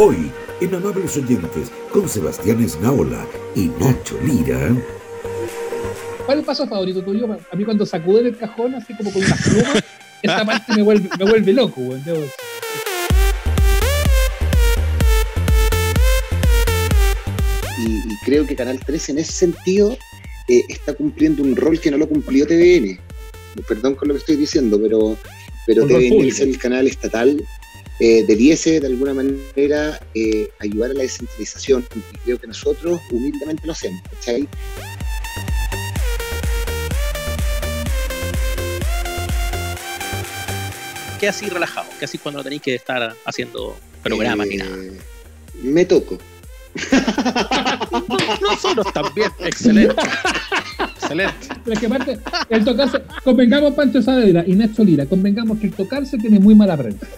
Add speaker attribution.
Speaker 1: Hoy, en Amables Oyentes, con Sebastián Esnaola y Nacho Lira.
Speaker 2: ¿Cuál es el paso favorito tuyo? A mí cuando sacuden el cajón, así como con una pluma, esa parte me vuelve, me vuelve loco, weón.
Speaker 3: Y, y, creo que Canal 13 en ese sentido eh, está cumpliendo un rol que no lo cumplió TVN. Perdón con lo que estoy diciendo, pero, pero TVN es el canal estatal eh, debiese de alguna manera eh, ayudar a la descentralización y creo que nosotros humildemente lo hacemos. ¿cachai?
Speaker 4: ¿Qué así relajado? ¿Qué así cuando tenéis que estar haciendo programas eh, ni nada?
Speaker 3: Me toco.
Speaker 4: Nosotros también, excelente. excelente.
Speaker 2: Pero es que aparte, el tocarse, convengamos Pancho Saavedra y Nacho Lira, convengamos que el tocarse tiene muy mala prensa.